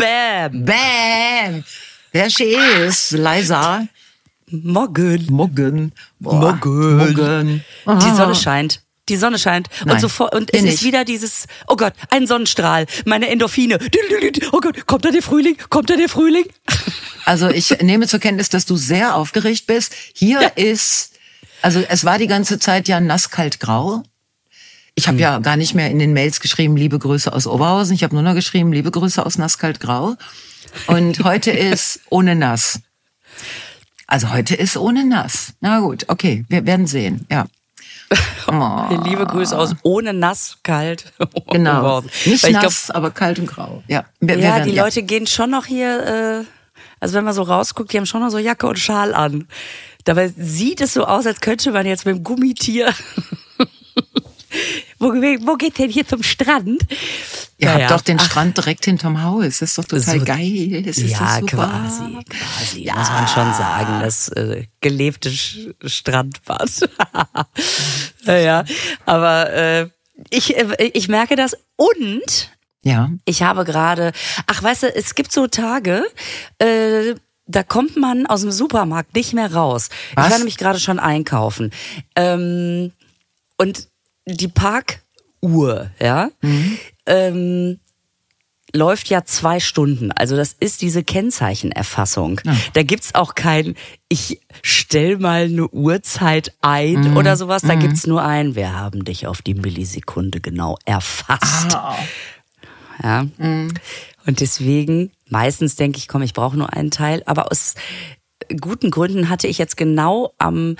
Bam. Bam! There she is, Liza. Morgen. Morgen. Boah, Morgen. Morgen. Die Sonne scheint. Die Sonne scheint. Nein, und sofort, und es bin ist wieder dieses, oh Gott, ein Sonnenstrahl, meine Endorphine. Oh Gott, kommt da der Frühling? Kommt da der Frühling? Also ich nehme zur Kenntnis, dass du sehr aufgeregt bist. Hier ist, also es war die ganze Zeit ja nass, kalt, grau. Ich habe ja gar nicht mehr in den Mails geschrieben, liebe Grüße aus Oberhausen. Ich habe nur noch geschrieben, liebe Grüße aus nass, kalt, grau. Und heute ist ohne nass. Also heute ist ohne nass. Na gut, okay, wir werden sehen. Ja. Oh, Liebe Grüße aus ohne nass, kalt. genau. Nicht Weil ich glaub, nass, aber kalt und grau. Ja. Wir, wir ja, werden, die Leute gehen schon noch hier, äh, also wenn man so rausguckt, die haben schon noch so Jacke und Schal an. Dabei sieht es so aus, als könnte man jetzt mit dem Gummitier. Wo, wo geht denn hier zum Strand? Ihr Naja, habt doch den ach, Strand direkt hinterm Haus. Das ist doch total So- geil. Das ist ja, so super. quasi, quasi, muss man schon sagen, das äh, gelebte Sch Strandbad. naja, aber äh, ich, äh, ich merke das und Ja. ich habe gerade, ach weißt du, es gibt so Tage, äh, da kommt man aus dem Supermarkt nicht mehr raus. Was? Ich war nämlich gerade schon einkaufen. Ähm, und die Parkuhr, ja, ähm, läuft ja zwei Stunden. Also das ist diese Kennzeichenerfassung. Da gibt's auch kein, ich stell mal eine Uhrzeit ein oder sowas. Da gibt's nur ein, wir haben dich auf die Millisekunde genau erfasst. Ja. Und deswegen, meistens denke ich, komm, ich brauche nur einen Teil. Aber aus guten Gründen hatte ich jetzt genau am,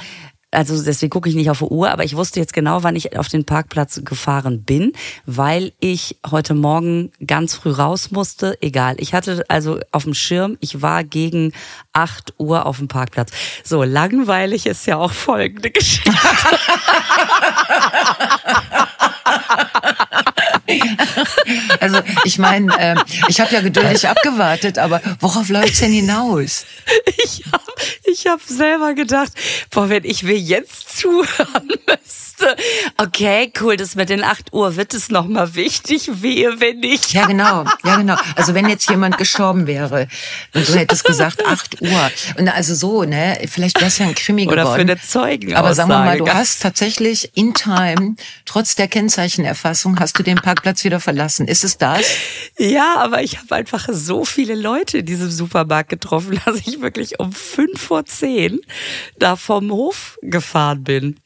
also deswegen gucke ich nicht auf die Uhr, aber ich wusste jetzt genau, wann ich auf den Parkplatz gefahren bin, weil ich heute Morgen ganz früh raus musste. Egal. Ich hatte also auf dem Schirm, ich war gegen 8 Uhr auf dem Parkplatz. So, langweilig ist ja auch folgende Geschichte. Also ich meine, äh, ich habe ja geduldig abgewartet, aber worauf läuft's denn hinaus? Ich habe ich hab selber gedacht, boah, wenn ich mir jetzt zuhören müsste. Okay, cool, das mit den 8 Uhr wird es nochmal wichtig, wehe, wenn nicht. Ja, genau, ja, genau. Also wenn jetzt jemand gestorben wäre und du hättest gesagt 8 Uhr. Und also so, ne, vielleicht wär's ja ein Krimi Oder geworden. für eine Zeugenaussage. Aber sagen wir mal, du hast tatsächlich in time, trotz der Kennzeichenerfassung, hast du den Parkplatz wieder verlassen. Ist es das? Ja, aber ich habe einfach so viele Leute in diesem Supermarkt getroffen, dass ich wirklich um fünf vor zehn da vom Hof gefahren bin.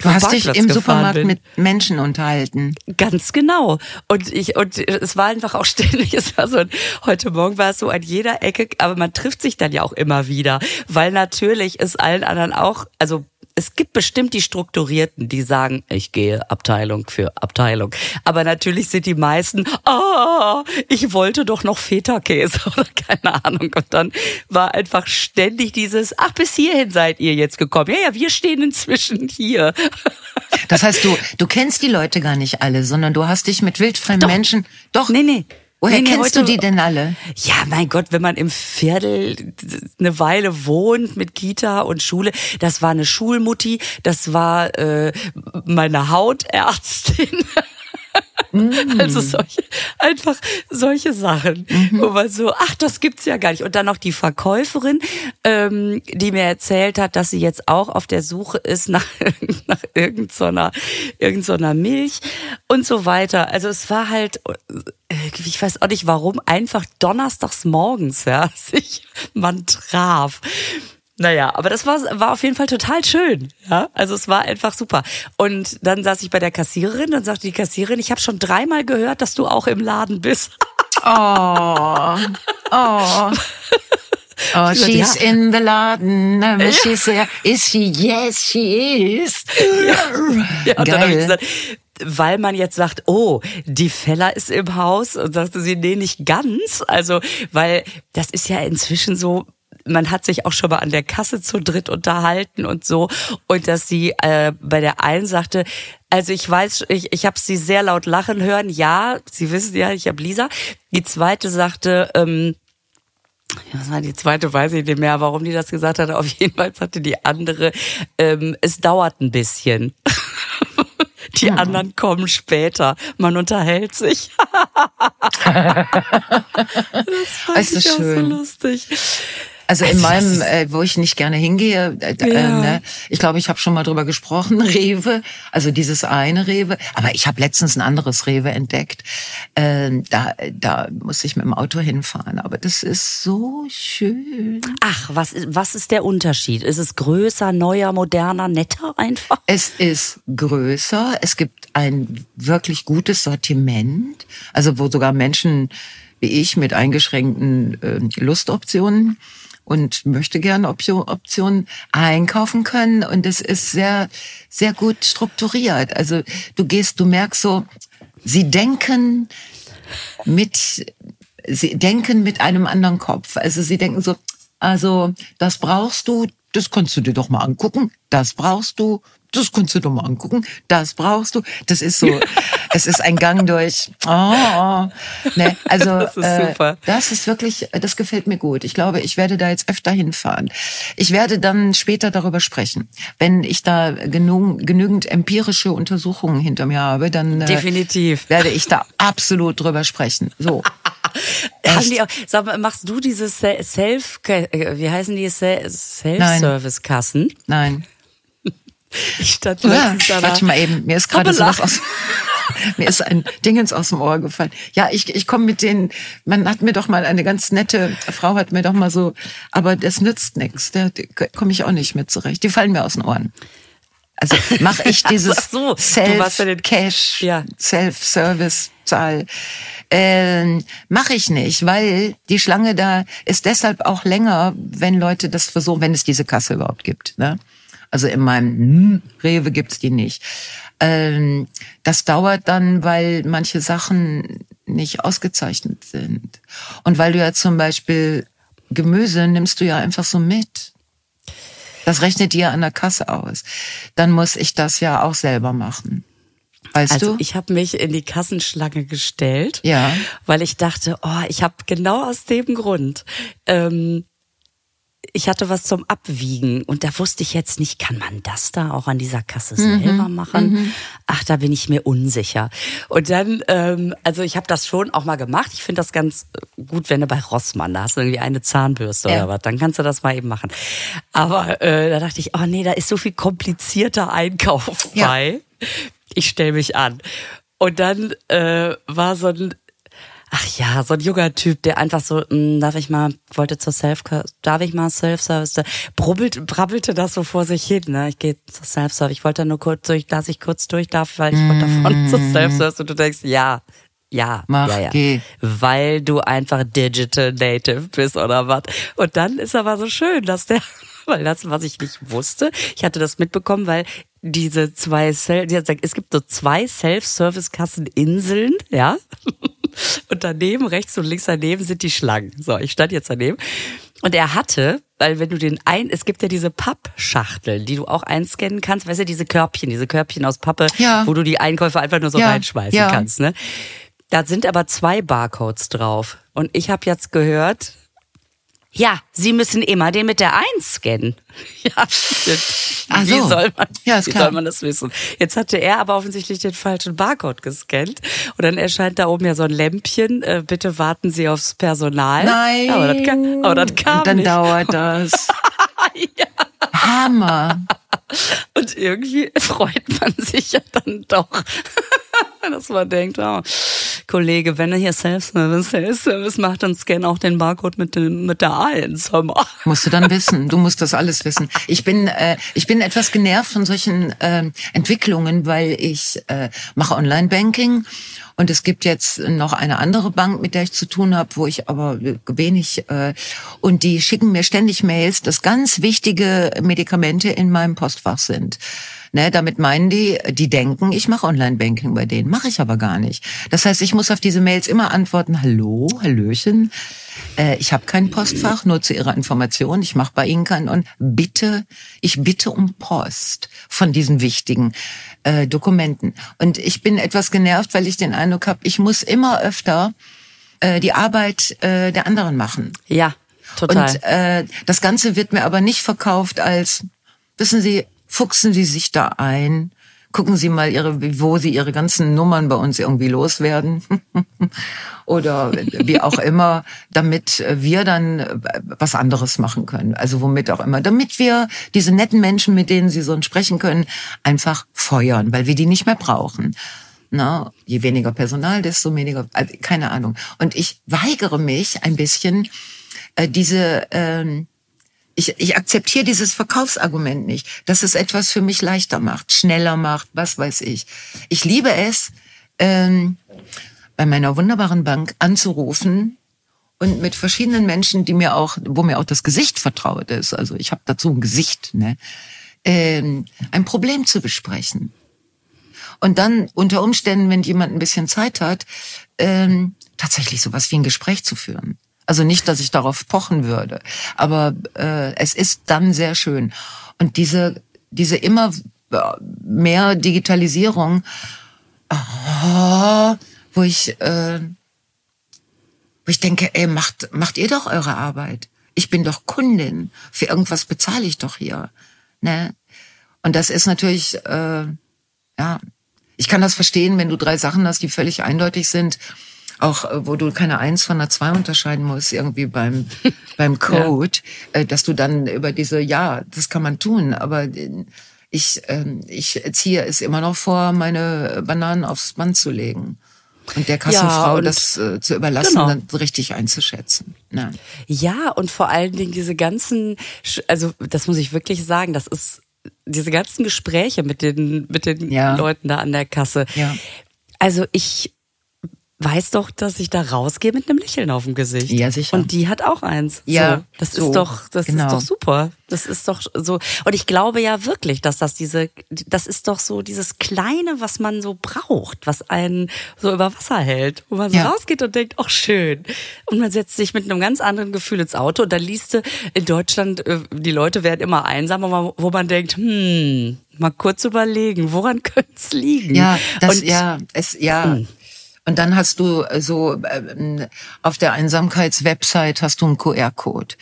Du hast dich Parkplatz im gefahren Supermarkt bin. mit Menschen unterhalten. Ganz genau. Und ich, und es war einfach auch ständig, es war so, ein, heute Morgen war es so an jeder Ecke, aber man trifft sich dann ja auch immer wieder, weil natürlich ist allen anderen auch, also es gibt bestimmt die Strukturierten, die sagen, ich gehe Abteilung für Abteilung. Aber natürlich sind die meisten, ah, ich wollte doch noch Feta-Käse oder keine Ahnung. Und dann war einfach ständig dieses, ach, bis hierhin seid ihr jetzt gekommen. Ja, ja, wir stehen inzwischen hier. Das heißt, du, du kennst die Leute gar nicht alle, sondern du hast dich mit wildfremden Doch. Menschen. Doch. Nee, nee. Woher Nee, nee, kennst heute- du die denn alle? Ja, mein Gott, wenn man im Viertel eine Weile wohnt mit Kita und Schule, das war eine Schulmutti, das war äh, meine Hautärztin. Also solche, einfach solche Sachen, wo man so, ach, das gibt's ja gar nicht. Und dann noch die Verkäuferin, ähm, die mir erzählt hat, dass sie jetzt auch auf der Suche ist nach, nach irgendeiner, irgendeiner Milch und so weiter. Also es war halt, äh, ich weiß auch nicht warum, einfach donnerstags morgens, ja, sich man traf. Naja, aber das war, war auf jeden Fall total schön. Ja, also es war einfach super. Und dann saß ich bei der Kassiererin und sagte die Kassiererin, ich habe schon dreimal gehört, dass du auch im Laden bist. Oh, oh. Oh, she's ja. in the laden. She's there. Is she? Yes, she is. Ja, und dann habe ich Geil. gesagt, weil man jetzt sagt, oh, die Feller ist im Haus und sagte sie, nee, nicht ganz. Also, weil das ist ja inzwischen so, man hat sich auch schon mal an der Kasse zu dritt unterhalten und so. Und dass sie äh, bei der einen sagte, also ich weiß, ich, ich habe sie sehr laut lachen hören. Ja, Sie wissen ja, ich habe Lisa. Die zweite sagte, ähm, ja, was war die zweite, weiß ich nicht mehr, warum die das gesagt hat. Auf jeden Fall sagte die andere, ähm, es dauert ein bisschen. Die anderen kommen später. Man unterhält sich. das fand Ist ich auch schön. so lustig. Also in Also meinem, äh, wo ich nicht gerne hingehe, äh, äh, Ja. ne, ich glaube, ich habe schon mal drüber gesprochen, Rewe, also dieses eine Rewe, aber ich habe letztens ein anderes Rewe entdeckt. Ähm, da, da muss ich mit dem Auto hinfahren, aber das ist so schön. Ach, was, ist- was ist der Unterschied? Ist es größer, neuer, moderner, netter einfach? Es ist größer, es gibt ein wirklich gutes Sortiment, also wo sogar Menschen wie ich mit eingeschränkten äh, Lustoptionen und möchte gerne Option, Optionen einkaufen können und es ist sehr sehr gut strukturiert. Also du gehst, du merkst so, sie denken mit sie denken mit einem anderen Kopf. Also sie denken so, also das brauchst du, das kannst du dir doch mal angucken. Das brauchst du, das kannst du doch mal angucken. Das brauchst du. Das ist so, es ist ein Gang durch. Oh. Ne, also Das ist super. das ist wirklich, das gefällt mir gut. Ich glaube, ich werde da jetzt öfter hinfahren. Ich werde dann später darüber sprechen. Wenn ich da genug, genügend empirische Untersuchungen hinter mir habe, dann äh, Definitiv. werde ich da absolut drüber sprechen. So. Haben die auch, sag mal, machst du diese Se- Self, äh, wie heißen die Se- Self-Service-Kassen? Nein. Ich stand Ja, warte mal eben, mir ist gerade sowas aus. mir ist ein Dingens aus dem Ohr gefallen. Ja, ich, ich komme mit denen, man hat mir doch mal eine ganz nette Frau hat mir doch mal so, aber das nützt nichts. Da komme ich auch nicht mit zurecht. Die fallen mir aus den Ohren. Also mache ich dieses so, Self-Cash, Ja. Self-Service-Zahl. Ähm, mache ich nicht, weil die Schlange da ist deshalb auch länger, wenn Leute das versuchen, wenn es diese Kasse überhaupt gibt. Ne? Also in meinem Rewe gibt's die nicht. Ähm, das dauert dann, weil manche Sachen nicht ausgezeichnet sind. Und weil du ja zum Beispiel Gemüse nimmst du ja einfach so mit. Das rechnet dir an der Kasse aus. Dann muss ich das ja auch selber machen. Weißt Also du? ich habe mich in die Kassenschlange gestellt, Ja. weil ich dachte, oh, ich habe genau aus dem Grund, ähm, ich hatte was zum Abwiegen und da wusste ich jetzt nicht, kann man das da auch an dieser Kasse Mhm. selber machen? Ach, da bin ich mir unsicher. Und dann, ähm, also ich habe das schon auch mal gemacht. Ich finde das ganz gut, wenn du bei Rossmann, da hast du irgendwie eine Zahnbürste Ja. oder was, dann kannst du das mal eben machen. Aber äh, da dachte ich, oh nee, da ist so viel komplizierter Einkauf Ja. bei. Ich stell mich an. Und dann äh, war so ein Ach ja, so ein junger Typ, der einfach so, mh, darf ich mal, wollte zur Self, darf ich mal Self-Service, da brubbelt, brabbelte das so vor sich hin, ne? Ich gehe zur Self-Service, ich wollte da nur kurz durch, dass ich kurz durch darf, weil ich wollte davon zur Self-Service und du denkst, ja, ja, Mach, ja, ja. geh. Weil du einfach Digital Native bist oder was. Und dann ist aber so schön, dass der, weil das, was ich nicht wusste, ich hatte das mitbekommen, weil diese zwei, Sel es gibt so zwei Self-Service-Kassen-Inseln, ja. Und daneben, rechts und links daneben sind die Schlangen. So, ich stand jetzt daneben. Und er hatte, weil wenn du den ein, es gibt ja diese Pappschachteln, die du auch einscannen kannst, weißt du, diese Körbchen, diese Körbchen aus Pappe, Ja. wo du die Einkäufe einfach nur so Ja, reinschmeißen ja. kannst, ne? Da sind aber zwei Barcodes drauf. Und ich habe jetzt gehört, ja, Sie müssen immer den mit der Eins scannen. Ja, Ach wie so. soll man, Ja, wie soll man das wissen? Jetzt hatte er aber offensichtlich den falschen Barcode gescannt. Und dann erscheint da oben ja so ein Lämpchen, äh, bitte warten Sie aufs Personal. Nein. Aber das, kam- aber das kam Und dann nicht. dauert das. Hammer. Und irgendwie freut man sich ja dann doch, dass man denkt, oh, Kollege, wenn er hier Self-Service, Self-Service macht, dann scan auch den Barcode mit, dem, mit der A1. Hör mal. Musst du dann wissen. Du musst das alles wissen. Ich bin, äh, ich bin etwas genervt von solchen ähm, Entwicklungen, weil ich äh, mache Online-Banking und es gibt jetzt noch eine andere Bank, mit der ich zu tun habe, wo ich aber wenig äh, und die schicken mir ständig Mails, dass ganz wichtige Medikamente in meinem Postfach sind. Ne, damit meinen die, die denken, ich mache Online-Banking bei denen. Mache ich aber gar nicht. Das heißt, ich muss auf diese Mails immer antworten, hallo, hallöchen. Äh, ich habe kein Postfach, nur zu Ihrer Information. Ich mache bei Ihnen keinen. Und bitte, ich bitte um Post von diesen wichtigen äh, Dokumenten. Und ich bin etwas genervt, weil ich den Eindruck habe, ich muss immer öfter äh, die Arbeit äh, der anderen machen. Ja, total. Und äh, das Ganze wird mir aber nicht verkauft als, wissen Sie, fuchsen Sie sich da ein, gucken Sie mal ihre, wo Sie Ihre ganzen Nummern bei uns irgendwie loswerden oder wie auch immer, damit wir dann äh, was anderes machen können. Also womit auch immer, damit wir diese netten Menschen, mit denen Sie so sprechen können, einfach feuern, weil wir die nicht mehr brauchen. Na, je weniger Personal, desto weniger, also keine Ahnung. Und ich weigere mich ein bisschen, äh, diese, ähm, ich, ich akzeptiere dieses Verkaufsargument nicht, dass es etwas für mich leichter macht, schneller macht, was weiß ich. Ich liebe es, ähm, bei meiner wunderbaren Bank anzurufen und mit verschiedenen Menschen, die mir auch, wo mir auch das Gesicht vertraut ist, also ich habe dazu ein Gesicht, ne, ähm, ein Problem zu besprechen. Und dann unter Umständen, wenn jemand ein bisschen Zeit hat, ähm, tatsächlich sowas wie ein Gespräch zu führen. Also nicht, dass ich darauf pochen würde, aber äh, es ist dann sehr schön. Und diese, diese immer mehr Digitalisierung, oh, wo ich, äh, wo ich denke, ey, macht, macht ihr doch eure Arbeit. Ich bin doch Kundin. Für irgendwas bezahle ich doch hier. Ne? Und das ist natürlich, äh, ja, ich kann das verstehen, wenn du drei Sachen hast, die völlig eindeutig sind. Auch äh, wo du keine Eins von einer Zwei unterscheiden musst, irgendwie beim, beim Code, ja. Äh, dass du dann über diese, ja, das kann man tun, aber äh, ich, ähm, ich ziehe es immer noch vor, meine Bananen aufs Band zu legen. Und der Kassenfrau ja, und das äh, zu überlassen, genau. dann richtig einzuschätzen. Ja. ja, und vor allen Dingen diese ganzen, also das muss ich wirklich sagen, das ist diese ganzen Gespräche mit den, mit den ja. Leuten da an der Kasse. Ja. Also ich weiß doch, dass ich da rausgehe mit einem Lächeln auf dem Gesicht. Ja, sicher. Und die hat auch eins. Ja. So, das so, ist doch, das genau. ist doch super. Das ist doch so. Und ich glaube ja wirklich, dass das diese, das ist doch so dieses Kleine, was man so braucht, was einen so über Wasser hält, wo man so ja. rausgeht und denkt, ach schön. Und man setzt sich mit einem ganz anderen Gefühl ins Auto und dann liest du in Deutschland, äh, die Leute werden immer einsamer, wo man denkt, hm, mal kurz überlegen, woran könnte es liegen? Ja, das, und, ja, es, ja. Hm. Und dann hast du äh, so ähm, auf der Einsamkeitswebsite hast du einen QR-Code.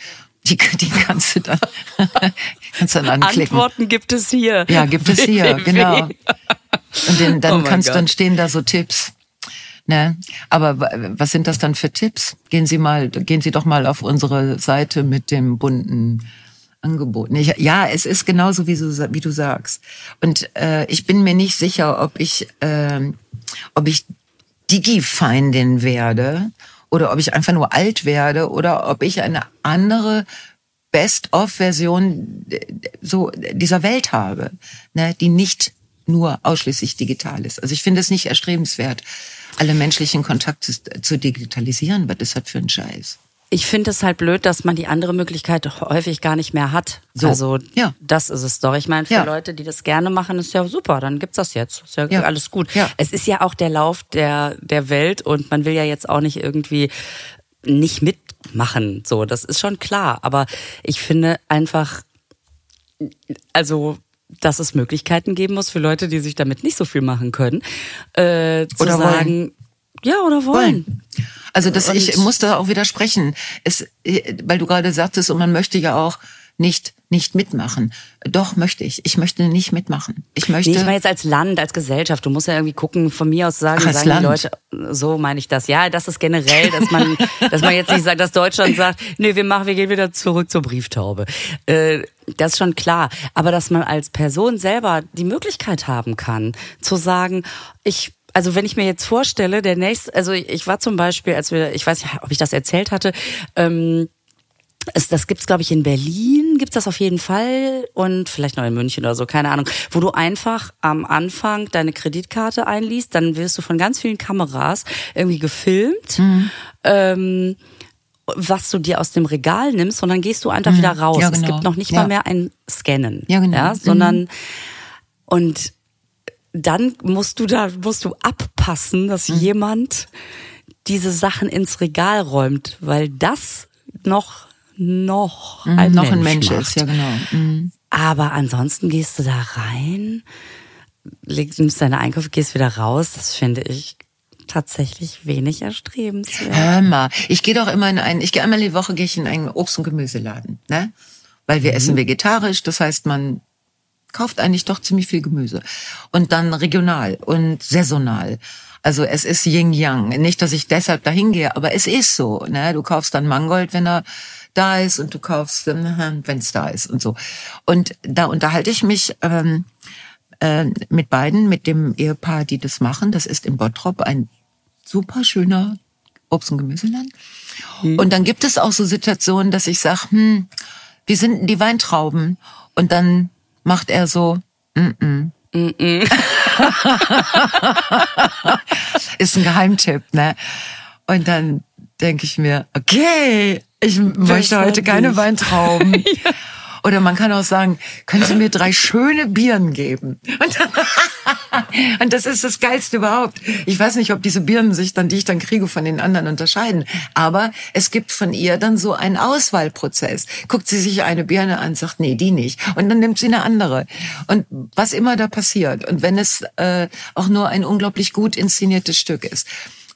Die, die kannst du dann, kannst dann anklicken. Antworten gibt es hier. Ja, gibt es hier, genau. Und den, dann oh kannst, dann stehen da so Tipps. Ne? Aber was sind das dann für Tipps? Gehen Sie mal, gehen Sie doch mal auf unsere Seite mit dem bunten Angebot. Ja, es ist genauso, wie du, wie du sagst. Und äh, ich bin mir nicht sicher, ob ich, äh, ob ich Digi-Feindin werde oder ob ich einfach nur alt werde oder ob ich eine andere Best-of-Version so dieser Welt habe, ne, die nicht nur ausschließlich digital ist. Also ich finde es nicht erstrebenswert, alle menschlichen Kontakte zu digitalisieren. Was ist das für ein Scheiß? Ich finde es halt blöd, dass man die andere Möglichkeit häufig gar nicht mehr hat. So. Also ja. das ist es doch. Ich meine, für ja. Leute, die das gerne machen, ist ja super, dann gibt's das jetzt. Ist ja, ja. alles gut. Es ist ja auch der Lauf der, der Welt und man will ja jetzt auch nicht irgendwie nicht mitmachen. So, das ist schon klar. Aber ich finde einfach, also dass es Möglichkeiten geben muss für Leute, die sich damit nicht so viel machen können, äh, zu Oder sagen, wollen. Ja, oder wollen. wollen. Also das, ich muss da auch widersprechen. Es, weil du gerade sagtest, und man möchte ja auch nicht nicht mitmachen. Doch möchte ich. Ich möchte nicht mitmachen. Ich möchte. Nee, ich meine jetzt als Land, als Gesellschaft. Du musst ja irgendwie gucken. Von mir aus sagen, Ach, sagen Land. die Leute. So meine ich das. Ja, das ist generell, dass man, dass man jetzt nicht sagt, dass Deutschland sagt, nee, wir machen, wir gehen wieder zurück zur Brieftaube. Äh, das ist schon klar. Aber dass man als Person selber die Möglichkeit haben kann, zu sagen, ich also wenn ich mir jetzt vorstelle, der nächste, also ich war zum Beispiel, als wir, ich weiß nicht, ob ich das erzählt hatte, ähm, es, das gibt's glaube ich in Berlin gibt's das auf jeden Fall und vielleicht noch in München oder so, keine Ahnung, wo du einfach am Anfang deine Kreditkarte einliest, dann wirst du von ganz vielen Kameras irgendwie gefilmt. Mhm. Ähm, was du dir aus dem Regal nimmst, sondern gehst du einfach mhm. wieder raus. Ja, genau. Es gibt genau. noch nicht ja. mal mehr ein Scannen, ja, genau. ja sondern mhm. und dann musst du da, musst du abpassen, dass mhm. jemand diese Sachen ins Regal räumt, weil das noch, noch mhm, ein, noch Mensch, ein Mensch ist, ja genau. Mhm. Aber ansonsten gehst du da rein, nimmst deine Einkäufe, gehst wieder raus. Das finde ich tatsächlich wenig erstrebenswert. Hör mal, ich gehe doch immer in einen, ich gehe einmal die Woche gehe ich in einen Obst- und Gemüseladen, ne? Weil wir mhm. essen vegetarisch, das heißt, man kauft eigentlich doch ziemlich viel Gemüse. Und dann regional und saisonal. Also es ist Yin Yang. Nicht, dass ich deshalb dahin gehe, aber es ist so. Ne? Du kaufst dann Mangold, wenn er da ist und du kaufst, wenn es da ist und so. Und da unterhalte ich mich ähm, äh, mit beiden, mit dem Ehepaar, die das machen. Das ist in Bottrop ein super schöner Obst- und Gemüseland. Mhm. Und dann gibt es auch so Situationen, dass ich sage, hm, wie sind denn die Weintrauben? Und dann macht er so, mm -mm. Mm -mm. ist ein Geheimtipp, ne? Und dann denke ich mir, okay, ich möchte heute keine Weintrauben. ja. Oder man kann auch sagen, können Sie mir drei schöne Birnen geben? Und, und, das ist das Geilste überhaupt. Ich weiß nicht, ob diese Birnen sich dann, die ich dann kriege, von den anderen unterscheiden. Aber es gibt von ihr dann so einen Auswahlprozess. Guckt sie sich eine Birne an, sagt, nee, die nicht. Und dann nimmt sie eine andere. Und was immer da passiert. Und wenn es äh, auch nur ein unglaublich gut inszeniertes Stück ist.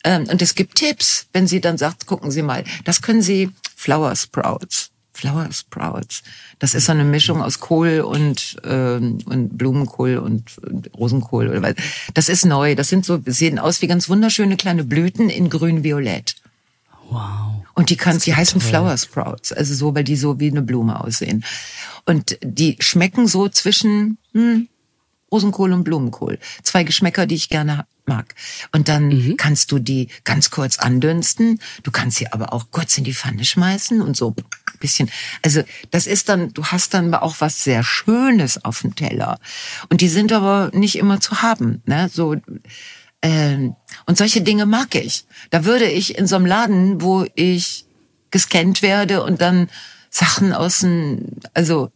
Ähm, und es gibt Tipps, wenn sie dann sagt, gucken Sie mal, das können Sie Flower Sprouts. Flower Sprouts. Das ist so eine Mischung aus Kohl und, ähm, und Blumenkohl und, und Rosenkohl oder was. Das ist neu. Das sind so, sehen aus wie ganz wunderschöne kleine Blüten in grün-violett. Wow. Und die kannst, die heißen toll. Flower Sprouts. Also so, weil die so wie eine Blume aussehen. Und die schmecken so zwischen, hm, Rosenkohl und Blumenkohl. Zwei Geschmäcker, die ich gerne mag. Und dann mhm. kannst du die ganz kurz andünsten. Du kannst sie aber auch kurz in die Pfanne schmeißen und so bisschen. Also das ist dann, du hast dann auch was sehr Schönes auf dem Teller. Und die sind aber nicht immer zu haben. Ne? So, ähm, und solche Dinge mag ich. Da würde ich in so einem Laden, wo ich gescannt werde und dann Sachen aus dem, also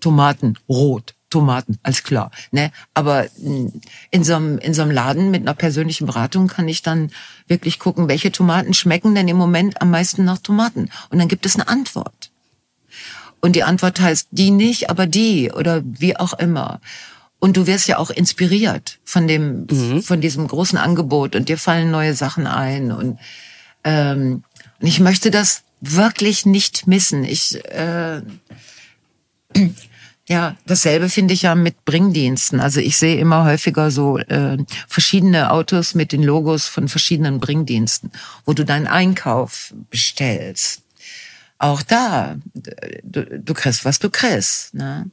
Tomaten rot, Tomaten, alles klar. Ne? Aber in so, einem, in so einem Laden mit einer persönlichen Beratung kann ich dann wirklich gucken, welche Tomaten schmecken denn im Moment am meisten nach Tomaten. Und dann gibt es eine Antwort. Und die Antwort heißt die nicht, aber die oder wie auch immer. Und du wirst ja auch inspiriert von dem, mhm. von diesem großen Angebot und dir fallen neue Sachen ein und ähm, und ich möchte das wirklich nicht missen. Ich äh, ja, dasselbe finde ich ja mit Bringdiensten. Also ich sehe immer häufiger so äh, verschiedene Autos mit den Logos von verschiedenen Bringdiensten, wo du deinen Einkauf bestellst. Auch da, du, du kriegst, was du kriegst. Ne?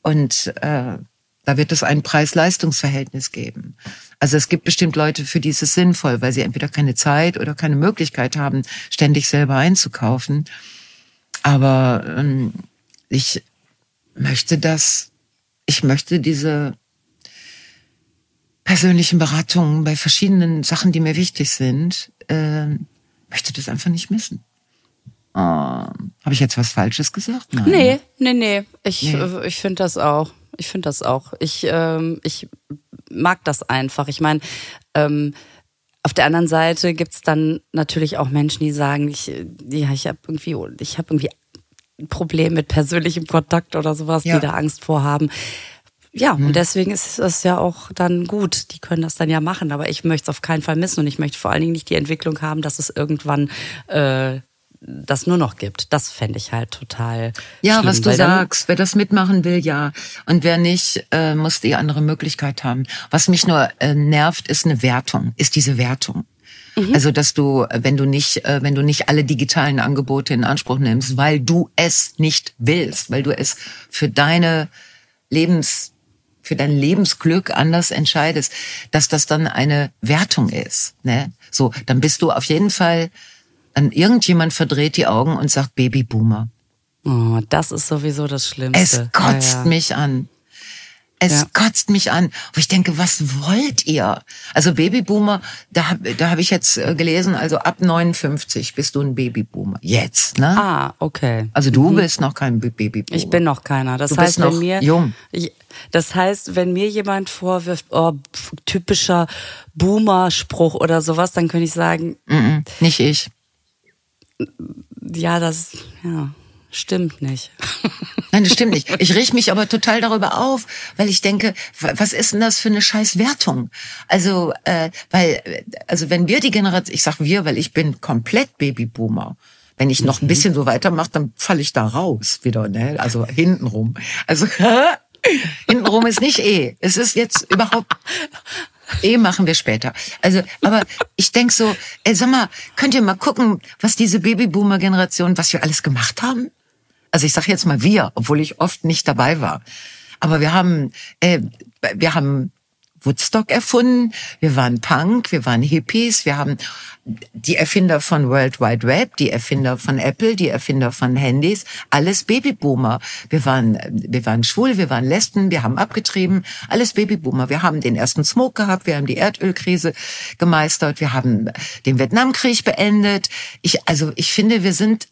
Und äh, da wird es ein Preis-Leistungs-Verhältnis geben. Also es gibt bestimmt Leute, für die ist es sinnvoll, weil sie entweder keine Zeit oder keine Möglichkeit haben, ständig selber einzukaufen. Aber ähm, ich möchte das, ich möchte diese persönlichen Beratungen bei verschiedenen Sachen, die mir wichtig sind, äh, möchte das einfach nicht missen. Äh, Habe ich jetzt was Falsches gesagt? Nein. Nee, nee, nee. Ich, nee. Äh, ich finde das auch. Ich finde das auch. Ich, ähm, ich mag das einfach. Ich meine, ähm, auf der anderen Seite gibt's dann natürlich auch Menschen, die sagen, ich, ja, ich habe irgendwie, ich habe irgendwie ein Problem mit persönlichem Kontakt oder sowas, ja. die da Angst vorhaben. Ja, mhm. und deswegen ist es ja auch dann gut. Die können das dann ja machen, aber ich möchte es auf keinen Fall missen und ich möchte vor allen Dingen nicht die Entwicklung haben, dass es irgendwann äh, das nur noch gibt. Das fände ich halt total. Ja, schlimm, was du sagst, wer das mitmachen will, ja. Und wer nicht, äh, muss die andere Möglichkeit haben. Was mich nur äh, nervt, ist eine Wertung, ist diese Wertung. Mhm. Also, dass du, wenn du nicht, äh, wenn du nicht alle digitalen Angebote in Anspruch nimmst, weil du es nicht willst, weil du es für deine Lebens, für dein Lebensglück anders entscheidest, dass das dann eine Wertung ist, ne? So, dann bist du auf jeden Fall, an irgendjemand verdreht die Augen und sagt Babyboomer. Oh, das ist sowieso das Schlimmste. Es kotzt ja, ja. mich an. Es ja. kotzt mich an. Wo ich denke, was wollt ihr? Also Babyboomer, da habe da hab ich jetzt äh, gelesen, also ab 59 bist du ein Babyboomer. Jetzt, ne? Ah, okay. Also du mhm. bist noch kein Babyboomer. Ich bin noch keiner. Das du heißt, bist noch wenn mir, jung. Das heißt, wenn mir jemand vorwirft, oh, typischer Boomer-Spruch oder sowas, dann könnte ich sagen, mm -mm, nicht ich. Ja, das, ja. Stimmt nicht. Nein, das stimmt nicht. Ich rieche mich aber total darüber auf, weil ich denke, was ist denn das für eine scheiß Wertung? Also, äh, weil, also wenn wir die Generation, ich sag wir, weil ich bin komplett Babyboomer. Wenn ich noch ein mhm. bisschen so weitermache, dann falle ich da raus wieder, ne? Also hintenrum. Also Hintenrum ist nicht E. Es ist jetzt überhaupt E machen wir später. Also, aber ich denk so, ey, sag mal, könnt ihr mal gucken, was diese Babyboomer-Generation, was wir alles gemacht haben? Also ich sage jetzt mal wir, obwohl ich oft nicht dabei war. Aber wir haben, äh, wir haben Woodstock erfunden, wir waren Punk, wir waren Hippies, wir haben die Erfinder von World Wide Web, die Erfinder von Apple, die Erfinder von Handys, alles Babyboomer. Wir waren, wir waren schwul, wir waren Lesben, wir haben abgetrieben, alles Babyboomer. Wir haben den ersten Smoke gehabt, wir haben die Erdölkrise gemeistert, wir haben den Vietnamkrieg beendet. Ich, also ich finde, wir sind,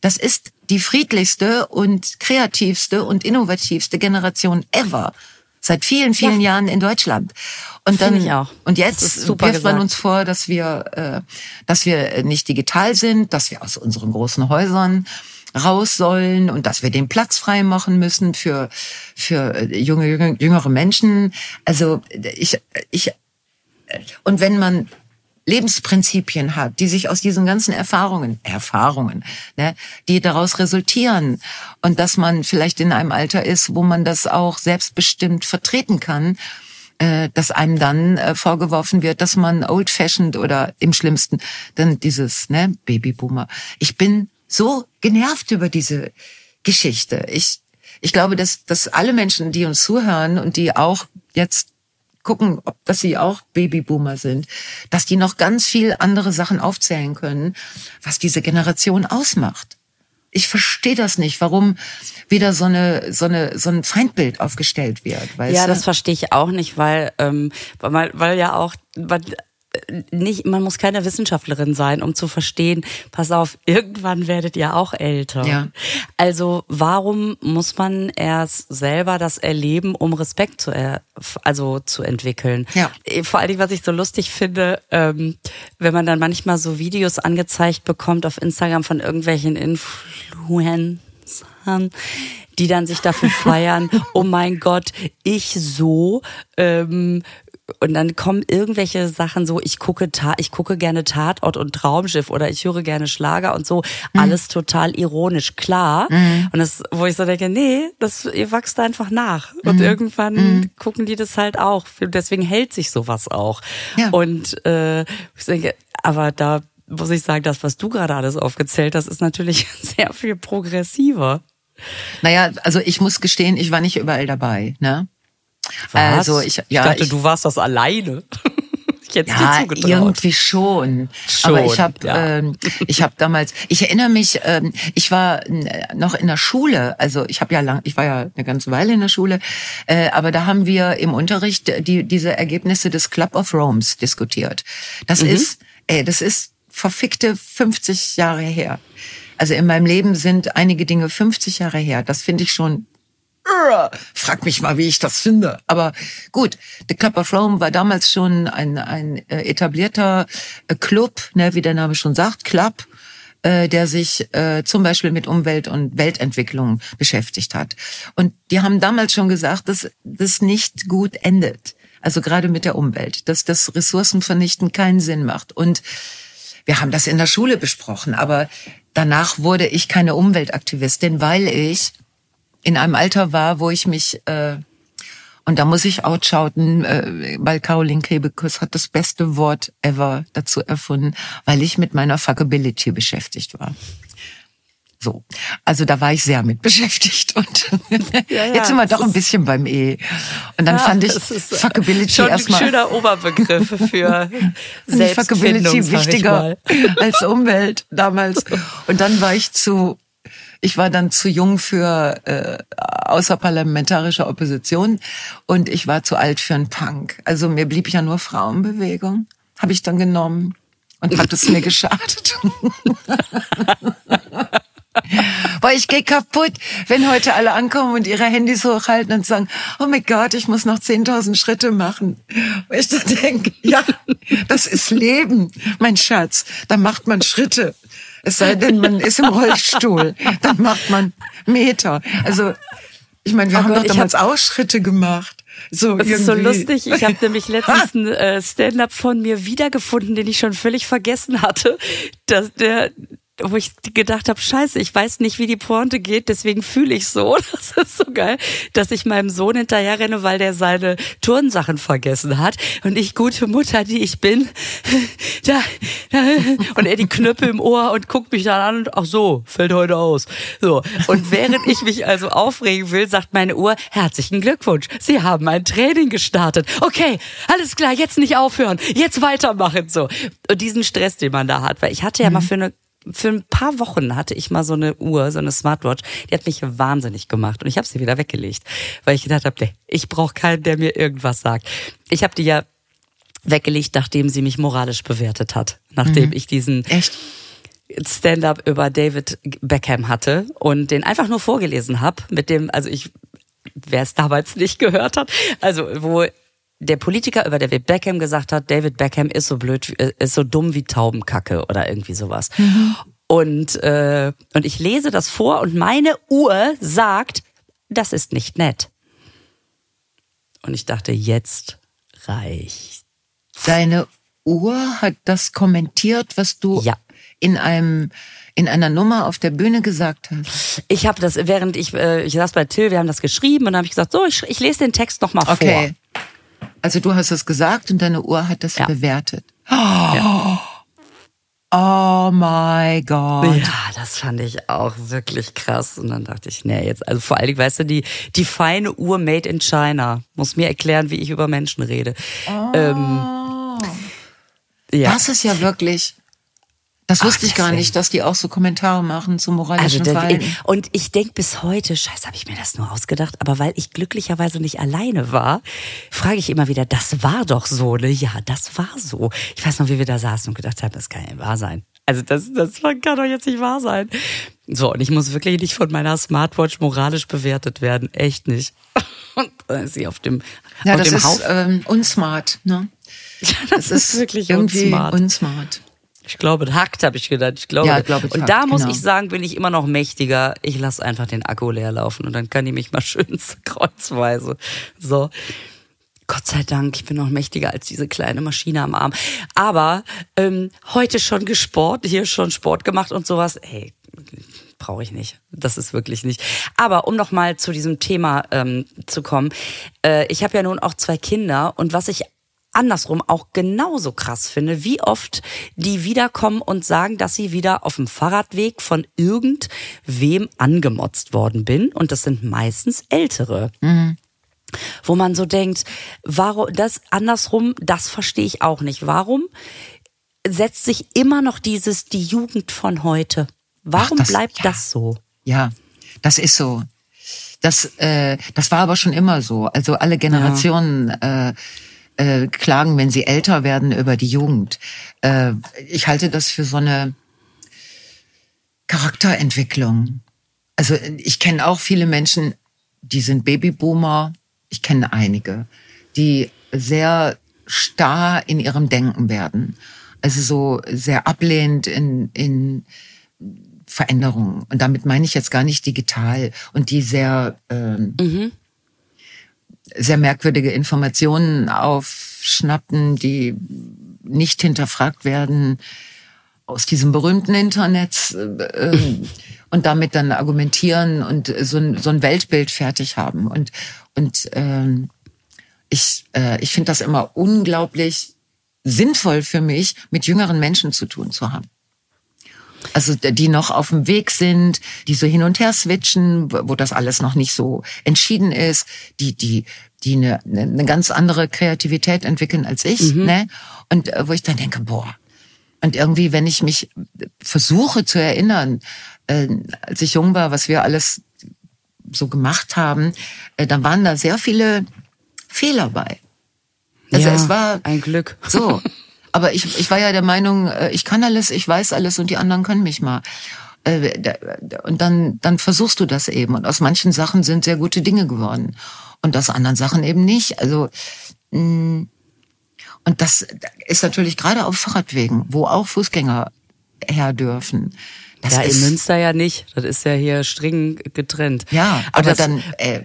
das ist die friedlichste und kreativste und innovativste Generation ever seit vielen, vielen ja. Jahren in Deutschland. Und dann ich auch. und jetzt wirft man uns vor, dass wir, äh, dass wir nicht digital sind, dass wir aus unseren großen Häusern raus sollen und dass wir den Platz frei machen müssen für für junge jüngere Menschen. Also ich ich und wenn man Lebensprinzipien hat, die sich aus diesen ganzen Erfahrungen, Erfahrungen, ne, die daraus resultieren und dass man vielleicht in einem Alter ist, wo man das auch selbstbestimmt vertreten kann, äh, dass einem dann äh, vorgeworfen wird, dass man old-fashioned oder im schlimmsten dann dieses ne, Babyboomer. Ich bin so genervt über diese Geschichte. Ich ich glaube, dass, dass alle Menschen, die uns zuhören und die auch jetzt gucken, ob dass sie auch Babyboomer sind, dass die noch ganz viel andere Sachen aufzählen können, was diese Generation ausmacht. Ich verstehe das nicht, warum wieder so eine so eine so ein Feindbild aufgestellt wird. Weißt ja, du? das verstehe ich auch nicht, weil ähm, weil, weil ja auch weil nicht, man muss keine Wissenschaftlerin sein, um zu verstehen, pass auf, irgendwann werdet ihr auch älter. Ja. Also warum muss man erst selber das erleben, um Respekt zu, er, also zu entwickeln? Ja. Äh, vor allen Dingen, was ich so lustig finde, ähm, wenn man dann manchmal so Videos angezeigt bekommt auf Instagram von irgendwelchen Influencern, die dann sich dafür feiern, oh mein Gott, ich so, ähm, und dann kommen irgendwelche Sachen so, ich gucke ich gucke gerne Tatort und Traumschiff oder ich höre gerne Schlager und so, mhm. alles total ironisch, klar. Mhm. Und das, wo ich so denke, nee, das, ihr wachst einfach nach. Und mhm. irgendwann mhm. gucken die das halt auch. Deswegen hält sich sowas auch. Ja. Und äh, ich denke, aber da muss ich sagen, das, was du gerade alles aufgezählt hast, ist natürlich sehr viel progressiver. Naja, also ich muss gestehen, ich war nicht überall dabei. Ne? Was? Also ich, ja, ich dachte, ich, du warst das alleine. ich hätte ja, irgendwie schon. schon. Aber ich habe, ja. ähm, ich habe damals, ich erinnere mich, ähm, ich war noch in der Schule. Also ich habe ja lang, ich war ja eine ganze Weile in der Schule, äh, aber da haben wir im Unterricht die diese Ergebnisse des Club of Rome's diskutiert. Das mhm. ist, ey, das ist verfickte 50 Jahre her. Also in meinem Leben sind einige Dinge 50 Jahre her. Das finde ich schon Frag mich mal, wie ich das finde. Aber gut, The Club of Rome war damals schon ein, ein äh, etablierter äh, Club, ne, wie der Name schon sagt, Club, äh, der sich äh, zum Beispiel mit Umwelt und Weltentwicklung beschäftigt hat. Und die haben damals schon gesagt, dass das nicht gut endet. Also gerade mit der Umwelt, dass das Ressourcenvernichten keinen Sinn macht. Und wir haben das in der Schule besprochen, aber danach wurde ich keine Umweltaktivistin, weil ich in einem Alter war, wo ich mich äh, und da muss ich outschauten, äh, weil Caroline Kebekus hat das beste Wort ever dazu erfunden, weil ich mit meiner Fuckability beschäftigt war. So, also da war ich sehr mit beschäftigt und ja, ja, jetzt sind wir doch ein bisschen beim E. Und dann ja, fand ich Fuckability schon erstmal ein schöner Oberbegriff für Selbstfindung, Fuckability wichtiger als Umwelt damals. Und dann war ich zu ich war dann zu jung für äh, außerparlamentarische Opposition und ich war zu alt für einen Punk. Also mir blieb ja nur Frauenbewegung, habe ich dann genommen und hat es mir geschadet. Weil ich gehe kaputt, wenn heute alle ankommen und ihre Handys hochhalten und sagen, oh mein Gott, ich muss noch 10.000 Schritte machen. Weil ich dann denke, ja, das ist Leben, mein Schatz. Da macht man Schritte. Es sei denn, man ist im Rollstuhl. Dann macht man Meter. Also, ich meine, wir oh haben Gott, doch damals hab, Ausschritte gemacht. So das irgendwie. ist so lustig. Ich habe nämlich letztens einen äh, Stand-up von mir wiedergefunden, den ich schon völlig vergessen hatte. Dass der wo ich gedacht habe, scheiße, ich weiß nicht, wie die Pointe geht, deswegen fühle ich so. Das ist so geil, dass ich meinem Sohn hinterher renne, weil der seine Turnsachen vergessen hat. Und ich, gute Mutter, die ich bin, da, da, und er die Knöpfe im Ohr und guckt mich dann an und ach so, fällt heute aus. So. Und während ich mich also aufregen will, sagt meine Uhr, herzlichen Glückwunsch, Sie haben ein Training gestartet. Okay, alles klar, jetzt nicht aufhören, jetzt weitermachen. So. Und diesen Stress, den man da hat, weil ich hatte ja mhm. mal für eine für ein paar Wochen hatte ich mal so eine Uhr, so eine Smartwatch, die hat mich wahnsinnig gemacht und ich habe sie wieder weggelegt, weil ich gedacht habe, nee, ich brauche keinen, der mir irgendwas sagt. Ich habe die ja weggelegt, nachdem sie mich moralisch bewertet hat, nachdem mhm. ich diesen Echt? Stand-up über David Beckham hatte und den einfach nur vorgelesen habe, mit dem, also ich, wer es damals nicht gehört hat, also wo der Politiker über David Beckham gesagt hat, David Beckham ist so blöd, ist so dumm wie Taubenkacke oder irgendwie sowas. Mhm. Und, äh, und ich lese das vor und meine Uhr sagt, das ist nicht nett. Und ich dachte, jetzt reicht. Deine Uhr hat das kommentiert, was du ja. in einem in einer Nummer auf der Bühne gesagt hast? Ich habe das, während ich, äh, ich saß bei Till, wir haben das geschrieben und dann habe ich gesagt, so, ich, ich lese den Text noch mal okay. vor. Also du hast es gesagt und deine Uhr hat das ja. bewertet. Oh. Ja. Oh my God. Ja, das fand ich auch wirklich krass. Und dann dachte ich, nee, jetzt, also vor allen Dingen, weißt du, die, die feine Uhr made in China muss mir erklären, wie ich über Menschen rede. Oh. Ähm, ja. Das ist ja wirklich. Das wusste Ach, ich gar nicht, dass die auch so Kommentare machen zum moralischen also, Verhalten. Und ich denke bis heute, scheiße, habe ich mir das nur ausgedacht, aber weil ich glücklicherweise nicht alleine war, frage ich immer wieder, das war doch so, ne? Ja, das war so. Ich weiß noch, wie wir da saßen und gedacht haben, das kann ja wahr sein. Also das, das kann doch jetzt nicht wahr sein. So, und ich muss wirklich nicht von meiner Smartwatch moralisch bewertet werden. Echt nicht. Und dann ist sie auf dem, ja, auf das dem ist ähm, unsmart, ne? Ja, das, das ist wirklich irgendwie unsmart. unsmart. Ich glaube, hackt, habe ich gedacht. Ich glaube, ja, glaube und hackt, da muss genau. ich sagen, bin ich immer noch mächtiger. Ich lasse einfach den Akku leer laufen und dann kann ich mich mal schön kreuzweise. So. Gott sei Dank, ich bin noch mächtiger als diese kleine Maschine am Arm. Aber ähm, heute schon gesport, hier schon Sport gemacht und sowas. Hey, brauche ich nicht. Das ist wirklich nicht. Aber um noch mal zu diesem Thema ähm, zu kommen, äh, ich habe ja nun auch zwei Kinder und was ich andersrum auch genauso krass finde, wie oft die wiederkommen und sagen, dass sie wieder auf dem Fahrradweg von irgendwem angemotzt worden bin. Und das sind meistens Ältere. Mhm. Wo man so denkt, warum, das andersrum, das verstehe ich auch nicht. Warum setzt sich immer noch dieses, die Jugend von heute? Warum Ach, das, bleibt ja. das so? Ja, das ist so. Das, äh, das war aber schon immer so. Also alle Generationen ja. äh, äh, klagen, wenn sie älter werden, über die Jugend. Äh, ich halte das für so eine Charakterentwicklung. Also ich kenne auch viele Menschen, die sind Babyboomer. Ich kenne einige, die sehr starr in ihrem Denken werden. Also so sehr ablehnend in, in Veränderungen. Und damit meine ich jetzt gar nicht digital und die sehr ähm, mhm sehr merkwürdige Informationen aufschnappen, die nicht hinterfragt werden aus diesem berühmten Internet äh, und damit dann argumentieren und so ein, so ein Weltbild fertig haben. Und, und ähm, ich, äh, ich finde das immer unglaublich sinnvoll für mich, mit jüngeren Menschen zu tun zu haben. Also die noch auf dem Weg sind, die so hin und her switchen, wo das alles noch nicht so entschieden ist, die die die eine, eine ganz andere Kreativität entwickeln als ich, mhm. ne? Und äh, wo ich dann denke, boah. Und irgendwie, wenn ich mich versuche zu erinnern, äh, als ich jung war, was wir alles so gemacht haben, äh, dann waren da sehr viele Fehler bei. Also ja, es war ein Glück. So. Aber ich, ich war ja der Meinung, äh, ich kann alles, ich weiß alles und die anderen können mich mal. Äh, und dann, dann versuchst du das eben. Und aus manchen Sachen sind sehr gute Dinge geworden. Und aus anderen Sachen eben nicht. Also, mm, und das ist natürlich gerade auf Fahrradwegen, wo auch Fußgänger her dürfen. Das ja, in Münster ja nicht. Das ist ja hier streng getrennt. Ja, aber, aber das, dann, äh,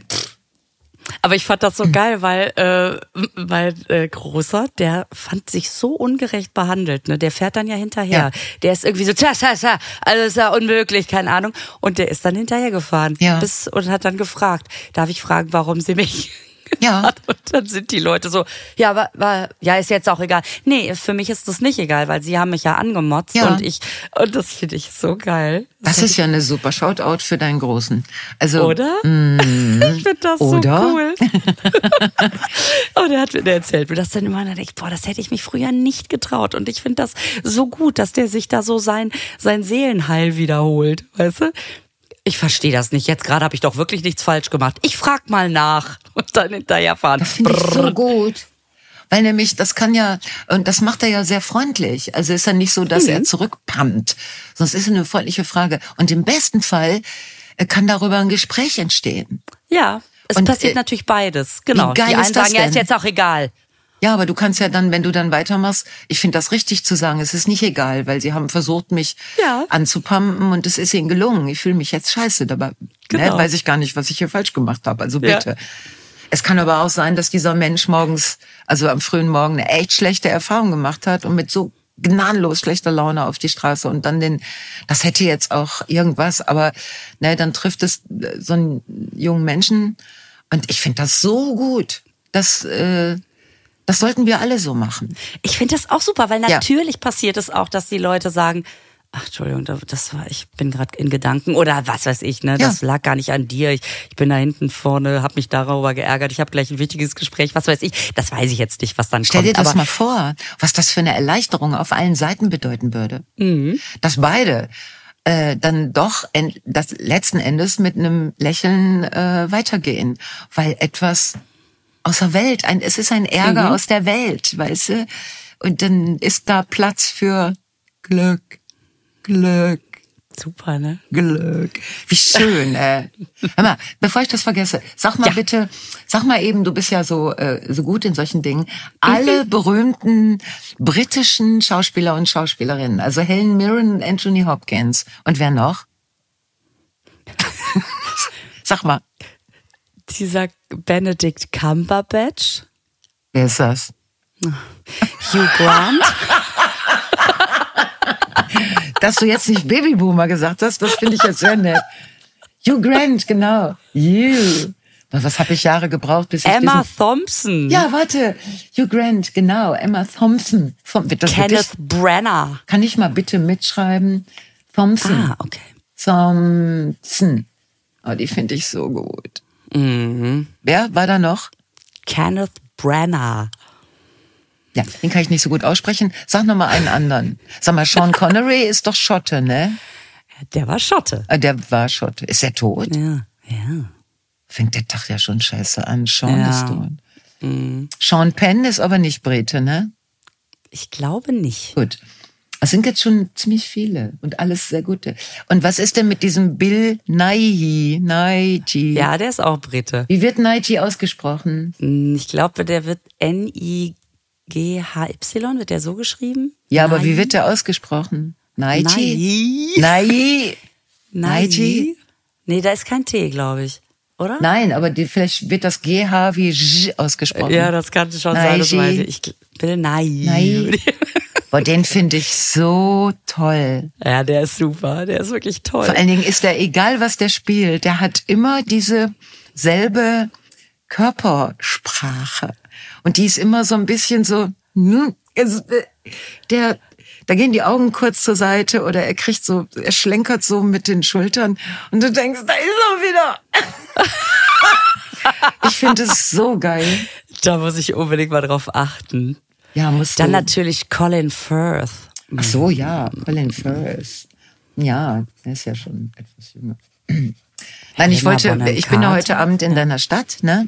Aber ich fand das so geil, weil äh, mein äh, Großer, der fand sich so ungerecht behandelt. Ne? Der fährt dann ja hinterher. Ja. Der ist irgendwie so, tja, tja, tja, alles ist ja unmöglich, keine Ahnung. Und der ist dann hinterher gefahren Ja. bis, und hat dann gefragt, darf ich fragen, warum sie mich Ja. hat? Und dann sind die Leute so, ja, war, war, ja, ist jetzt auch egal. Nee, für mich ist das nicht egal, weil sie haben mich ja angemotzt Ja. und ich, und das finde ich so geil. Das ist ja eine super Shoutout für deinen Großen. Also, Oder? Ich finde das Oder? so cool. und er hat mir der erzählt mir das dann immer und dann denke ich, boah, das hätte ich mich früher nicht getraut. Und ich finde das so gut, dass der sich da so sein, sein Seelenheil wiederholt. Weißt du? Ich verstehe das nicht. Jetzt gerade habe ich doch wirklich nichts falsch gemacht. Ich frag mal nach und dann hinterherfahren. Finde ich so gut. Weil nämlich, das kann ja, und das macht er ja sehr freundlich. Also ist ja nicht so, dass Mhm. er zurückpammt. Sonst ist eine freundliche Frage. Und im besten Fall äh, kann darüber ein Gespräch entstehen. Ja, es Und, passiert äh, natürlich beides. Genau. geil Die einen das sagen, ja, ist jetzt auch egal. Ja, aber du kannst ja dann, wenn du dann weitermachst, ich finde das richtig zu sagen, es ist nicht egal, weil sie haben versucht, mich Ja. anzupumpen und es ist ihnen gelungen. Ich fühle mich jetzt scheiße dabei. Genau. Ne, weiß ich gar nicht, was ich hier falsch gemacht habe. Also Ja. bitte. Es kann aber auch sein, dass dieser Mensch morgens, also am frühen Morgen, eine echt schlechte Erfahrung gemacht hat und mit so gnadenlos schlechter Laune auf die Straße und dann den, das hätte jetzt auch irgendwas, aber ne, dann trifft es äh, so einen jungen Menschen und ich finde das so gut. Das, äh, das sollten wir alle so machen. Ich finde das auch super, weil Ja. natürlich passiert es auch, dass die Leute sagen, ach Entschuldigung, da- das war, ich bin gerade in Gedanken oder was weiß ich, ne? Das Ja. lag gar nicht an dir. Ich, ich bin da hinten vorne, habe mich darüber geärgert. Ich habe gleich ein wichtiges Gespräch, was weiß ich. Das weiß ich jetzt nicht, was dann Stell kommt. dir das aber mal vor, was das für eine Erleichterung auf allen Seiten bedeuten würde. Dass beide äh, dann doch das letzten Endes mit einem Lächeln äh, weitergehen, weil etwas aus der Welt, ein, es ist ein Ärger aus der Welt, weißt du? Und dann ist da Platz für Glück, Glück. super, ne? Glück. Wie schön, äh. Hör mal, bevor ich das vergesse, sag mal Ja. bitte, sag mal eben, du bist ja so, äh, so gut in solchen Dingen, alle berühmten britischen Schauspieler und Schauspielerinnen, also Helen Mirren und Anthony Hopkins. Und wer noch? sag mal, Dieser Benedict Cumberbatch, wer ist das? Hugh Grant. Dass du jetzt nicht Babyboomer gesagt hast, das finde ich jetzt sehr nett. Hugh Grant, genau. You. Was habe ich Jahre gebraucht, bis ich Emma Thompson. Ja, warte. Hugh Grant, genau. Emma Thompson. Wird das Kenneth Branagh. kann ich mal bitte mitschreiben? Thompson. Ah, okay. Thompson. Oh, die finde ich so gut. Mhm. Wer war da noch? Kenneth Branagh. Ja, den kann ich nicht so gut aussprechen. Sag noch mal einen anderen. Sag mal, Sean Connery ist doch Schotte, ne? Der war Schotte. Ah, Der war Schotte. Ist er tot? Ja, ja. Fängt der Tag ja schon scheiße an. Sean Ja. ist tot. Sean Penn ist aber nicht Brite, ne? Ich glaube nicht. Gut. Es sind jetzt schon ziemlich viele und alles sehr gute. Und was ist denn mit diesem Bill Nighy? Nighy. Ja, der ist auch Brite. Wie wird Nighy ausgesprochen? Hm, Ich glaube, der wird N-I-G-H-Y, wird der so geschrieben? Ja, aber wie Nighy? wird der ausgesprochen? Nighy? Nighy. Nighy? Nighy? Nee, da ist kein T, glaube ich. Oder? Nein, aber die, vielleicht wird das GH wie J ausgesprochen. Ja, das kann schon sein, das Nighy. weiß ich. Ich will Nighy. Nighy. Boah, den finde ich so toll. Ja, der ist super. Der ist wirklich toll. Vor allen Dingen ist der, egal was der spielt, der hat immer diese selbe Körpersprache. Und die ist immer so ein bisschen so, hm, äh, der, da gehen die Augen kurz zur Seite oder er kriegt so, er schlenkert so mit den Schultern und du denkst, da ist er wieder. ich finde es so geil. Da muss ich unbedingt mal drauf achten. Ja, musst Dann du. natürlich Colin Firth. Ach so, ja, Colin Firth. Ja, der ist ja schon etwas jünger. Nein, ich wollte, ich bin ja heute. Abend in deiner Stadt, ne?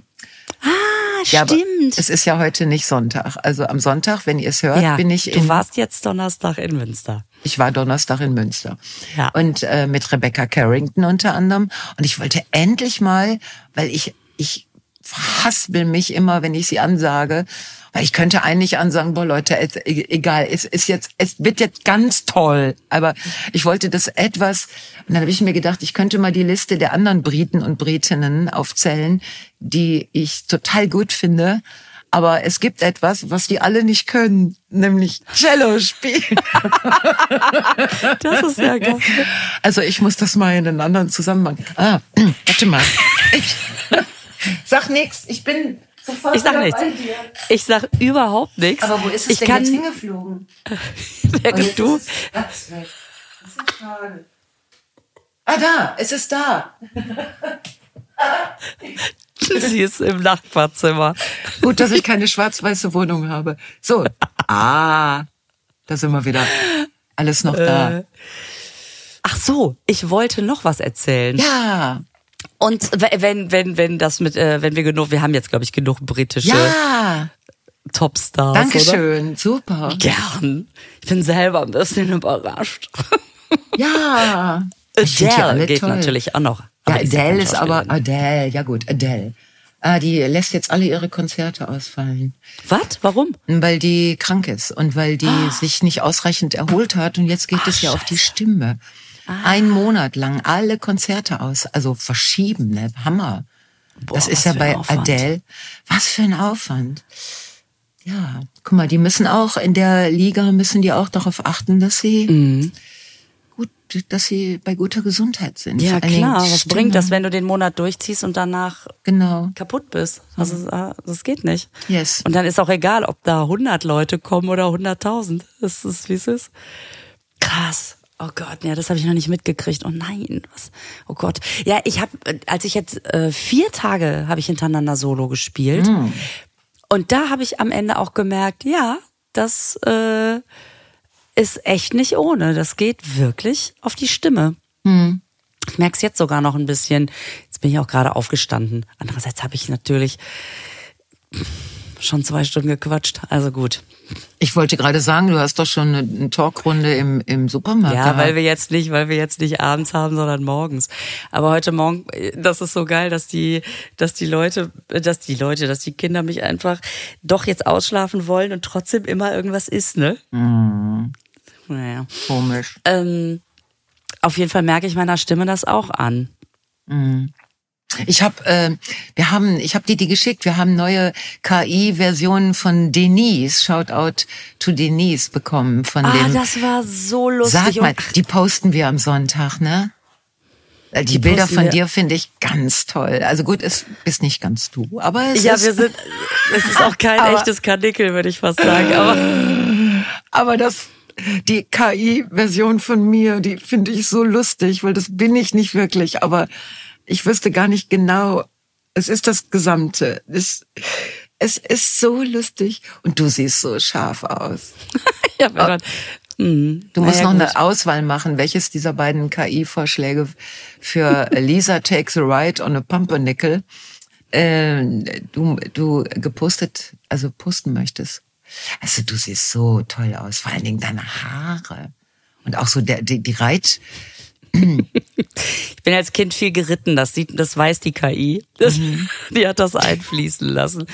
Ah, Ja, stimmt. es ist ja heute nicht Sonntag. Also am Sonntag, wenn ihr es hört, ja, bin ich du in, warst jetzt Donnerstag in Münster. ich war Donnerstag in Münster. Ja. Und äh, mit Rebecca Carrington unter anderem. Und ich wollte endlich mal, weil ich, ich verhaspel mich immer, wenn ich sie ansage. Weil ich könnte eigentlich ansagen, boah Leute, e- egal, es ist jetzt, es wird jetzt ganz toll. Aber ich wollte das etwas, und dann habe ich mir gedacht, ich könnte mal die Liste der anderen Briten und Britinnen aufzählen, die ich total gut finde. Aber es gibt etwas, was die alle nicht können, nämlich Cello spielen. Das ist ja geil. Also ich muss das mal in einen anderen Zusammenhang. Ah, warte mal. Ich, sag nix. Ich bin sofort Ich sag nichts. bei dir. Ich sag überhaupt nichts. Aber wo ist es ich denn kann, jetzt hingeflogen? Du, Das ist ganz weg. Das ist schade. Ah, da. Es ist da. sie ist im Nachbarzimmer. Gut, dass ich keine schwarz-weiße Wohnung habe. So. Ah. Da sind wir wieder. Alles noch da. Ach so, ich wollte noch was erzählen. Ja. Und wenn, wenn, wenn das mit, äh, wenn wir genug, wir haben jetzt, glaube ich, genug britische Ja. Topstars. Oder? Dankeschön. Super. Gern. Ich bin selber ein bisschen überrascht. Ja. Adele geht toll. natürlich auch noch. Ja, Adele ist aber. Adele, ja gut, Adele. Ah, die lässt jetzt alle ihre Konzerte ausfallen, Was? Warum? weil die krank ist und weil die Ah. sich nicht ausreichend erholt hat und jetzt geht es ja auf die Stimme. Ein Monat lang alle Konzerte aus, also verschieben, ne? Hammer. Boah, das ist ja bei. Adele. Was für ein Aufwand. Ja, guck mal, die müssen auch in der Liga müssen die auch darauf achten, dass sie Mhm. gut, dass sie bei guter Gesundheit sind. Ja, klar. Was Stimme. bringt das, wenn du den Monat durchziehst und danach Genau. kaputt bist? Also, äh, das geht nicht. Yes. Und dann ist auch egal, ob da 100 Leute kommen oder 100.000. Das ist, wie es ist. Krass. Oh Gott, ja, das habe ich noch nicht mitgekriegt. Oh nein, was? Oh Gott. Ja, ich habe, als ich jetzt äh, vier Tage habe ich hintereinander Solo gespielt. Und da habe ich am Ende auch gemerkt, ja, das äh, ist echt nicht ohne. Das geht wirklich auf die Stimme. Ich merke es jetzt sogar noch ein bisschen. Jetzt bin ich auch gerade aufgestanden. Andererseits habe ich natürlich schon zwei Stunden gequatscht. Also gut. Ich wollte gerade sagen, du hast doch schon eine, Talkrunde im, im Supermarkt. Ja, gehabt. weil wir jetzt nicht, weil wir jetzt nicht abends haben, sondern morgens. Aber heute Morgen, das ist so geil, dass die, dass die Leute, dass die Leute, dass die Kinder mich einfach doch jetzt ausschlafen wollen und trotzdem immer irgendwas ist, ne? Naja. Komisch. Ähm, auf jeden Fall merke ich meiner Stimme das auch an. Ich habe, äh, wir haben, ich habe dir die geschickt. Wir haben neue KI-Versionen von Denise, Shoutout to Denise bekommen von Ah, dem. das war so lustig. Sag mal, die posten wir am Sonntag, ne? Äh, Die, Die Bilder von wir. dir finde ich ganz toll. Also gut, es bist nicht ganz du, aber es ja, ist, wir sind, es ist auch kein Aber- echtes Karnickel, würde ich fast sagen. Aber aber das, die KI-Version von mir, die finde ich so lustig, weil das bin ich nicht wirklich, aber ich wüsste gar nicht genau. Es ist das Gesamte. Es, es ist so lustig und du siehst so scharf aus. ja, wenn man, hm, Du musst naja, noch gut. eine Auswahl machen, welches dieser beiden KI-Vorschläge für Lisa takes a ride on a pumpernickel äh, du, du gepostet, also posten möchtest. Also du siehst so toll aus, vor allen Dingen deine Haare und auch so der, die, die Reit. Ich bin als Kind viel geritten, das sieht, das weiß die KI. Das, Mhm. Die hat das einfließen lassen.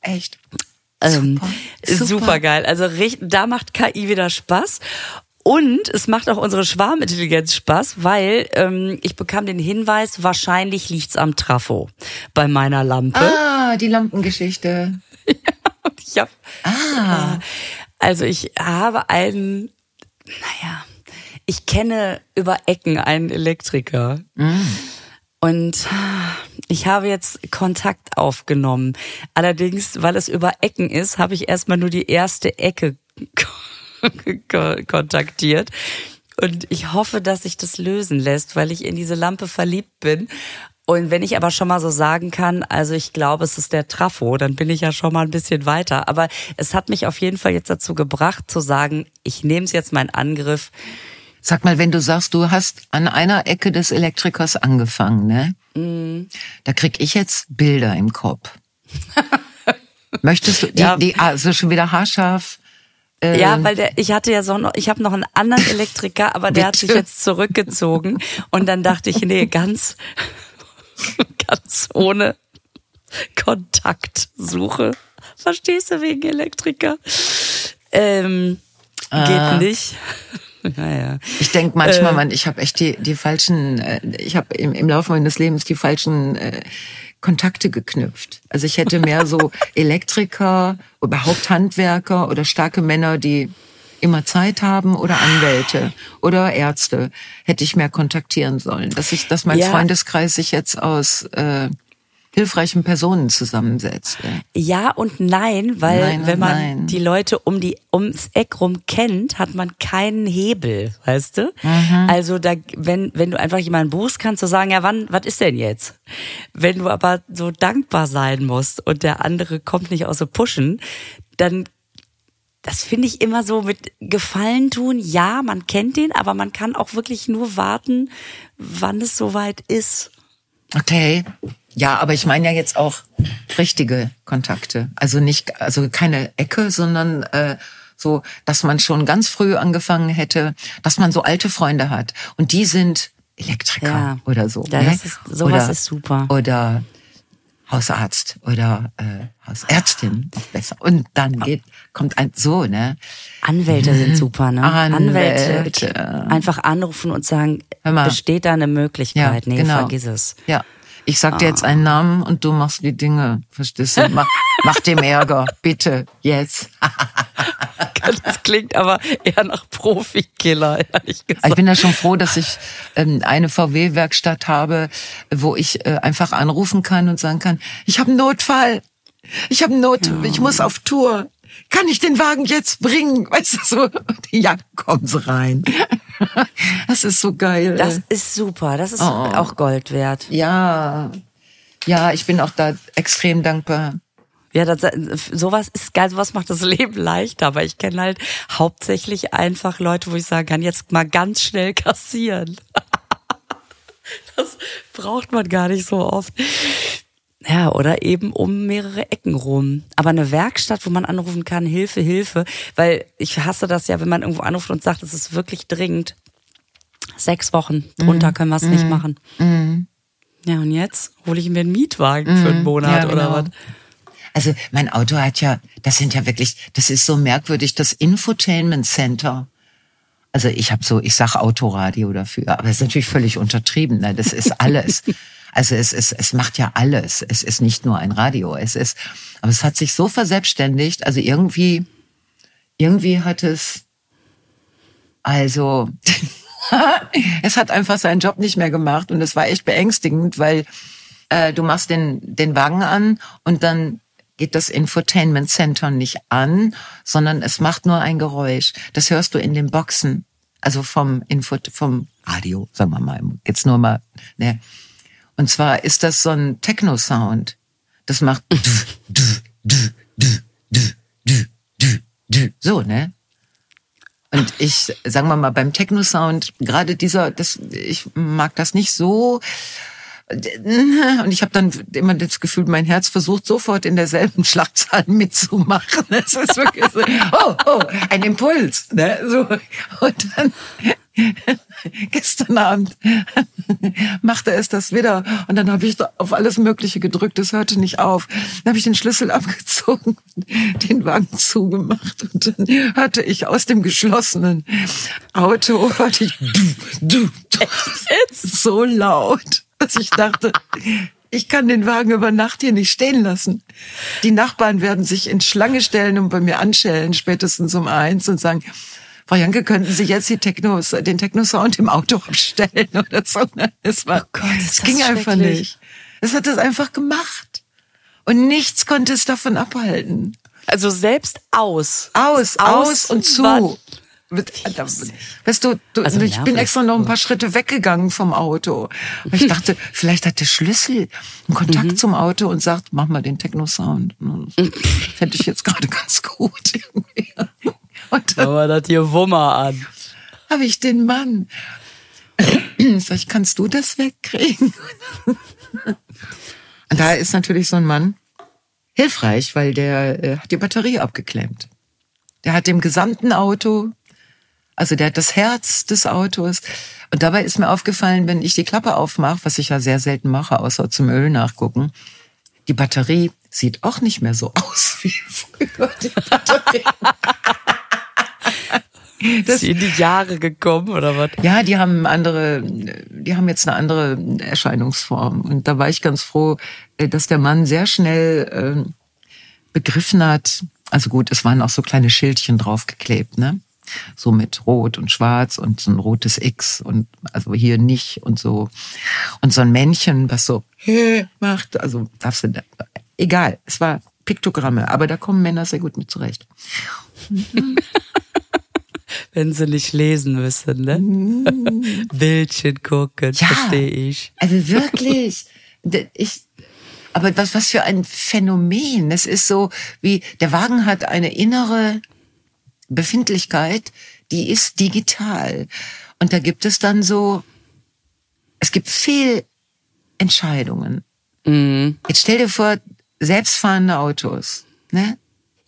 Echt. Ähm, Super. super. geil. Also da macht KI wieder Spaß. Und es macht auch unsere Schwarmintelligenz Spaß, weil ähm, ich bekam den Hinweis, wahrscheinlich liegt's am Trafo bei meiner Lampe. Ah, die Lampengeschichte. Ich hab, Ah. also ich habe einen, naja, ich kenne über Ecken einen Elektriker. Und ich habe jetzt Kontakt aufgenommen. Allerdings, weil es über Ecken ist, habe ich erstmal nur die erste Ecke ko- kontaktiert. Und ich hoffe, dass sich das lösen lässt, weil ich in diese Lampe verliebt bin. Und wenn ich aber schon mal so sagen kann, also ich glaube, es ist der Trafo, dann bin ich ja schon mal ein bisschen weiter. Aber es hat mich auf jeden Fall jetzt dazu gebracht zu sagen, ich nehme es jetzt in Angriff. Sag mal, wenn du sagst, du hast an einer Ecke des Elektrikers angefangen, ne? Mhm. Da krieg ich jetzt Bilder im Kopf. Möchtest du die, Ja. die also schon wieder haarscharf? Äh, Ja, weil der, ich hatte ja so noch, ich habe noch einen anderen Elektriker, aber der hat sich jetzt zurückgezogen. Und dann dachte ich, nee, ganz, ganz ohne. Kontaktsuche. Verstehst du wegen Elektriker? Ähm, geht Ah. nicht. naja. Ich denke manchmal, Äh. man, ich habe echt die, die falschen, äh, ich habe im, im Laufe meines Lebens die falschen äh, Kontakte geknüpft. Also ich hätte mehr so Elektriker, überhaupt Handwerker oder starke Männer, die immer Zeit haben oder Anwälte oder Ärzte hätte ich mehr kontaktieren sollen. Dass ich, dass mein Ja. Freundeskreis sich jetzt aus äh, hilfreichen Personen zusammensetzt. Ja und nein, weil Nein und wenn man nein. die Leute um die ums Eck rum kennt, hat man keinen Hebel, weißt du? Mhm. Also da, wenn wenn du einfach jemanden buchst, kannst du sagen, ja wann, was ist denn jetzt? Wenn du aber so dankbar sein musst und der andere kommt nicht aus so Pushen, dann das finde ich immer so mit Gefallen tun. Ja, man kennt den, aber man kann auch wirklich nur warten, wann es soweit ist. Okay. Ja, aber ich meine ja jetzt auch richtige Kontakte. Also nicht, also keine Ecke, sondern äh, so, dass man schon ganz früh angefangen hätte, dass man so alte Freunde hat. Und die sind Elektriker Ja. oder so. Ja, ne? das ist- sowas oder, ist super. Oder Hausarzt oder äh, Hausärztin noch besser. Und dann geht, kommt ein so, ne? Anwälte sind super, ne? Anwälte. Einfach anrufen und sagen, besteht da eine Möglichkeit? nee, vergiss es. Ja. Ich sag dir jetzt einen Namen und du machst die Dinge. Verstehst du? Mach, mach dem Ärger. Bitte. Jetzt. Das klingt aber eher nach Profikiller, ehrlich gesagt. Ich bin da schon froh, dass ich ähm, eine VW-Werkstatt habe, wo ich äh, einfach anrufen kann und sagen kann, ich habe einen Notfall. Ich habe Not, ich muss auf Tour. Kann ich den Wagen jetzt bringen? Weißt du so? Ja, kommen Sie rein. Das ist so geil. das ist super, das ist Oh. auch Gold wert. ja. Ja, ich bin auch da extrem dankbar. Ja, das, sowas ist geil, sowas macht das Leben leichter, aber ich kenne halt hauptsächlich einfach Leute, wo ich sagen kann, jetzt mal ganz schnell kassieren. Das braucht man gar nicht so oft. Ja, oder eben um mehrere Ecken rum. Aber eine Werkstatt, wo man anrufen kann, Hilfe, Hilfe, weil ich hasse das ja, wenn man irgendwo anruft und sagt, es ist wirklich dringend. Sechs Wochen, drunter können wir es nicht machen. Ja, und jetzt hole ich mir einen Mietwagen für einen Monat Ja, oder genau. was? Also mein Auto hat ja, das sind ja wirklich, das ist so merkwürdig, das Infotainment Center. Also ich habe so, ich sag Autoradio dafür, aber das ist natürlich völlig untertrieben. Ne? Das ist alles. Also es, es, es macht ja alles. Es ist nicht nur ein Radio. Es ist, aber es hat sich so verselbstständigt. Also irgendwie, irgendwie hat es, also es hat einfach seinen Job nicht mehr gemacht und es war echt beängstigend, weil äh, du machst den, den Wagen an und dann geht das Infotainment Center nicht an, sondern es macht nur ein Geräusch. Das hörst du in den Boxen, also vom Info, vom Radio, sagen wir mal, jetzt nur mal, ne. Und zwar ist das so ein Techno-Sound. Das macht so, ne? Und ich, sagen wir mal, beim Techno-Sound, gerade dieser, das, ich mag das nicht so. Und ich habe dann immer das Gefühl, mein Herz versucht sofort in derselben Schlagzahl mitzumachen. Es ist wirklich so, oh, oh, ein Impuls. Ne? So. Und dann gestern Abend machte es das wieder. Und dann habe ich auf alles Mögliche gedrückt. Es hörte nicht auf. Dann habe ich den Schlüssel abgezogen, den Wagen zugemacht und dann hörte ich aus dem geschlossenen Auto hörte ich du, du, du, so laut, dass ich dachte, ich kann den Wagen über Nacht hier nicht stehen lassen. Die Nachbarn werden sich in Schlange stellen und bei mir anschellen, spätestens um eins und sagen, Frau Janke, könnten Sie jetzt die Techno, den Techno-Sound im Auto abstellen oder so? Es war, Oh Gott, es das ging einfach nicht. Es hat es einfach gemacht. Und nichts konnte es davon abhalten. Also selbst aus. Aus, aus, und zu. Weißt du, du Also ich bin extra noch ein paar Schritte weggegangen vom Auto. Weil ich dachte, vielleicht hat der Schlüssel einen Kontakt Mhm. zum Auto und sagt, mach mal den Techno-Sound. Fände ich jetzt gerade ganz gut. irgendwie. Und dann Aber das hier Wummer an. habe ich den Mann. Sag ich, kannst du das wegkriegen? Und da ist natürlich so ein Mann hilfreich, weil der äh, hat die Batterie abgeklemmt. Der hat dem gesamten Auto, also der hat das Herz des Autos. Und dabei ist mir aufgefallen, wenn ich die Klappe aufmache, was ich ja sehr selten mache, außer zum Öl nachgucken, Die Batterie sieht auch nicht mehr so aus wie früher. Die Batterie. Das, ist in die Jahre gekommen oder was? Ja, die haben andere, die haben jetzt eine andere Erscheinungsform. Und da war ich ganz froh, äh, dass der Mann sehr schnell äh, begriffen hat. Also gut, es waren auch so kleine Schildchen draufgeklebt, ne? So mit Rot und Schwarz und so ein rotes X und also hier nicht und so. Und so ein Männchen, was so macht. Also darfst du, egal, es war Piktogramme, aber da kommen Männer sehr gut mit zurecht. Wenn sie nicht lesen müssen, ne? Mm. Bildchen gucken, ja, verstehe ich. Also wirklich. Ich, aber was, was für ein Phänomen. Es ist so, wie der Wagen hat eine innere Befindlichkeit, die ist digital. Und da gibt es dann so, es gibt Fehlentscheidungen. Mhm. Jetzt stell dir vor, selbstfahrende Autos, ne?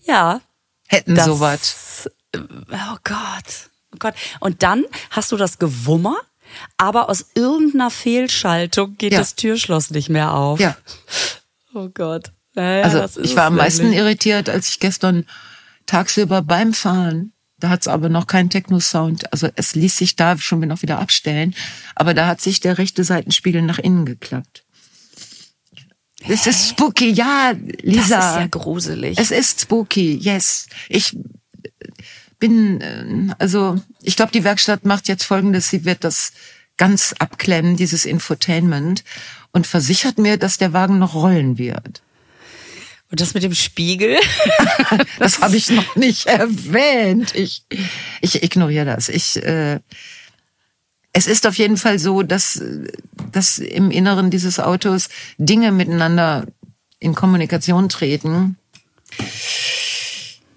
Ja. Hätten sowas. Oh Gott. Oh Gott. Und dann hast du das Gewummer, aber aus irgendeiner Fehlschaltung geht ja. das Türschloss nicht mehr auf. Ja. Oh Gott. Ja, also ich war am meisten irritiert, als ich gestern tagsüber beim Fahren, da hat es aber noch keinen Techno-Sound, also es ließ sich da schon noch wieder abstellen, aber da hat sich der rechte Seitenspiegel nach innen geklappt. Es ist spooky, ja, Lisa. Das ist ja gruselig. Es ist spooky, yes. Ich bin, äh, also ich glaube, die Werkstatt macht jetzt Folgendes, sie wird das ganz abklemmen, dieses Infotainment, und versichert mir, dass der Wagen noch rollen wird. Und das mit dem Spiegel? das habe ich noch nicht erwähnt. Ich, ich ignoriere das. Ich, äh, es ist auf jeden Fall so, dass, dass im Inneren dieses Autos Dinge miteinander in Kommunikation treten,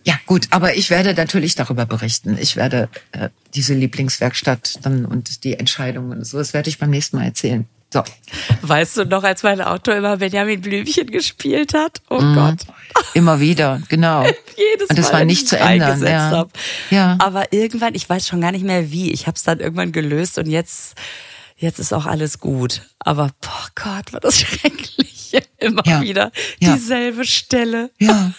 ja, gut, aber ich werde natürlich darüber berichten. Ich werde äh, diese Lieblingswerkstatt dann und die Entscheidungen und so, das werde ich beim nächsten Mal erzählen. So. Weißt du noch, als mein Auto immer Benjamin Blümchen gespielt hat? Oh mhm. Gott. Immer wieder, genau. Jedes und das Mal, war nicht zu ändern. Ja. Ja. Aber irgendwann, ich weiß schon gar nicht mehr wie. Ich habe es dann irgendwann gelöst und jetzt, jetzt ist auch alles gut. Aber boah Gott, war das schrecklich. Immer ja. wieder dieselbe Stelle. Ja.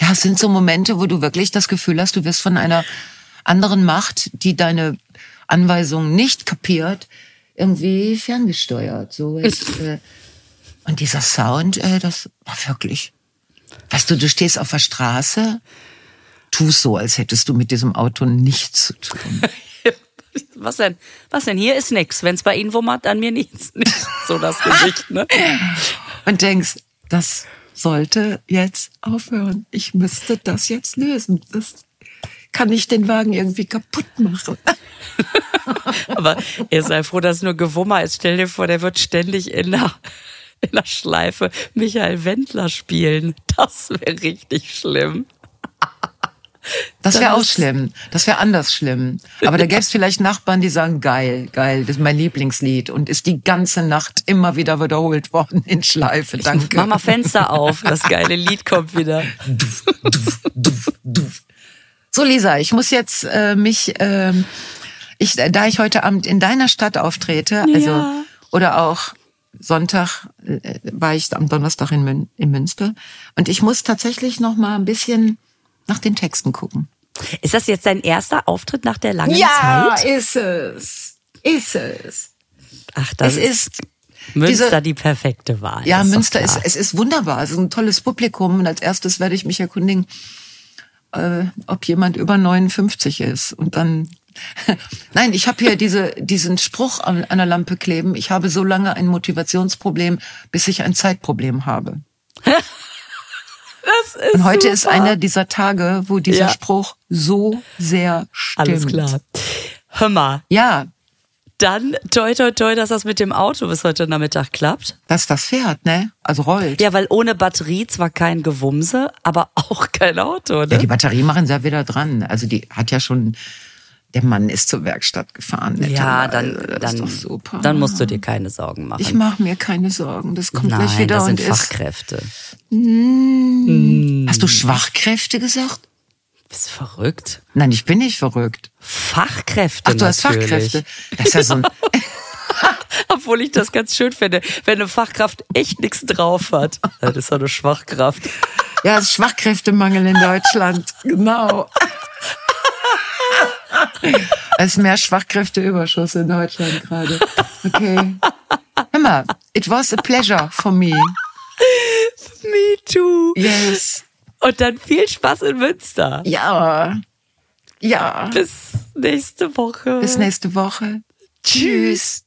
Ja, es sind so Momente, wo du wirklich das Gefühl hast, du wirst von einer anderen Macht, die deine Anweisungen nicht kapiert, irgendwie ferngesteuert. So ist, äh, und dieser Sound, äh, das war wirklich. Weißt du, du stehst auf der Straße, tust so, als hättest du mit diesem Auto nichts zu tun. Was denn? Was denn? Hier ist nix. Wenn es bei Ihnen wummert, an mir nichts. Nicht so das Gesicht, ne? Und denkst, das sollte jetzt aufhören. Ich müsste das jetzt lösen. Das kann ich den Wagen irgendwie kaputt machen. Aber ihr seid froh, dass nur Gewummer ist. Stell dir vor, der wird ständig in der, in der Schleife Michael Wendler spielen. Das wäre richtig schlimm. Das wäre auch schlimm. Das wäre anders schlimm. Aber da gäbe es vielleicht Nachbarn, die sagen, geil, geil, das ist mein Lieblingslied und ist die ganze Nacht immer wieder wiederholt worden in Schleife. Danke. Ich mach mal Fenster auf, das geile Lied kommt wieder. Duf, duf, duf, duf. So, Lisa, ich muss jetzt äh, mich, äh, ich, da ich heute Abend in deiner Stadt auftrete, also ja. oder auch Sonntag äh, war ich am Donnerstag in, Mün in Münster und ich muss tatsächlich noch mal ein bisschen nach den Texten gucken. Ist das jetzt dein erster Auftritt nach der langen ja, Zeit? Ja, ist es. Ist es. Ach, das es ist, Münster diese, die perfekte Wahl. Ja, ist Münster ist, es ist wunderbar. Es ist ein tolles Publikum und als erstes werde ich mich erkundigen, äh, ob jemand über 59 ist und dann Nein, ich habe hier diese, diesen Spruch an einer Lampe kleben. Ich habe so lange ein Motivationsproblem, bis ich ein Zeitproblem habe. Das ist Und heute super. ist einer dieser Tage, wo dieser ja. Spruch so sehr stimmt. Alles klar. Hör mal. Ja. Dann toi toi toi, dass das mit dem Auto bis heute Nachmittag klappt. Dass das fährt, ne? Also rollt. Ja, weil ohne Batterie zwar kein Gewumse, aber auch kein Auto, ne? Ja, die Batterie machen sie ja wieder dran. Also die hat ja schon der Mann ist zur Werkstatt gefahren. Ja, dann, dann, dann musst du dir keine Sorgen machen. Ich mache mir keine Sorgen. Das kommt Nein, gleich wieder das sind und Fachkräfte. Ist. Hm. Hast du Schwachkräfte gesagt? Bist verrückt? Nein, ich bin nicht verrückt. Fachkräfte. Ach, du natürlich. hast Fachkräfte. Das ist ja so ein. Obwohl ich das ganz schön finde, wenn eine Fachkraft echt nichts drauf hat. Das ist doch eine Schwachkraft. Ja, es ist Schwachkräftemangel in Deutschland. Genau. Es ist mehr Schwachkräfteüberschuss in Deutschland gerade. Okay. Hör mal, it was a pleasure for me. Me too. Yes. Und dann viel Spaß in Münster. Ja. Ja. Bis nächste Woche. Bis nächste Woche. Tschüss.